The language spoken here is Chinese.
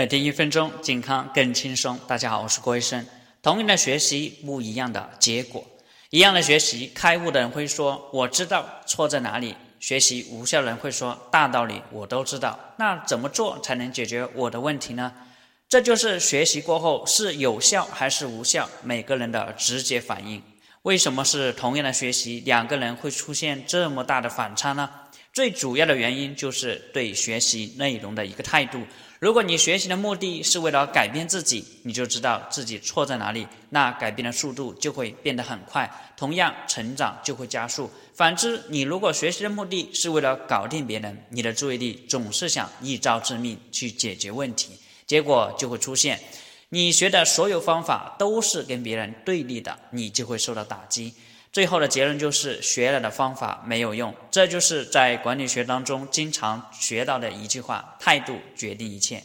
每天一分钟，健康更轻松。大家好，我是郭医生。同样的学习，不一样的结果。一样的学习，开悟的人会说：“我知道错在哪里。”学习无效的人会说：“大道理我都知道。”那怎么做才能解决我的问题呢？这就是学习过后是有效还是无效，每个人的直接反应。为什么是同样的学习，两个人会出现这么大的反差呢？最主要的原因就是对学习内容的一个态度。如果你学习的目的是为了改变自己，你就知道自己错在哪里，那改变的速度就会变得很快，同样成长就会加速。反之，你如果学习的目的是为了搞定别人，你的注意力总是想一招致命去解决问题，结果就会出现，你学的所有方法都是跟别人对立的，你就会受到打击。最后的结论就是学了的方法没有用，这就是在管理学当中经常学到的一句话：态度决定一切。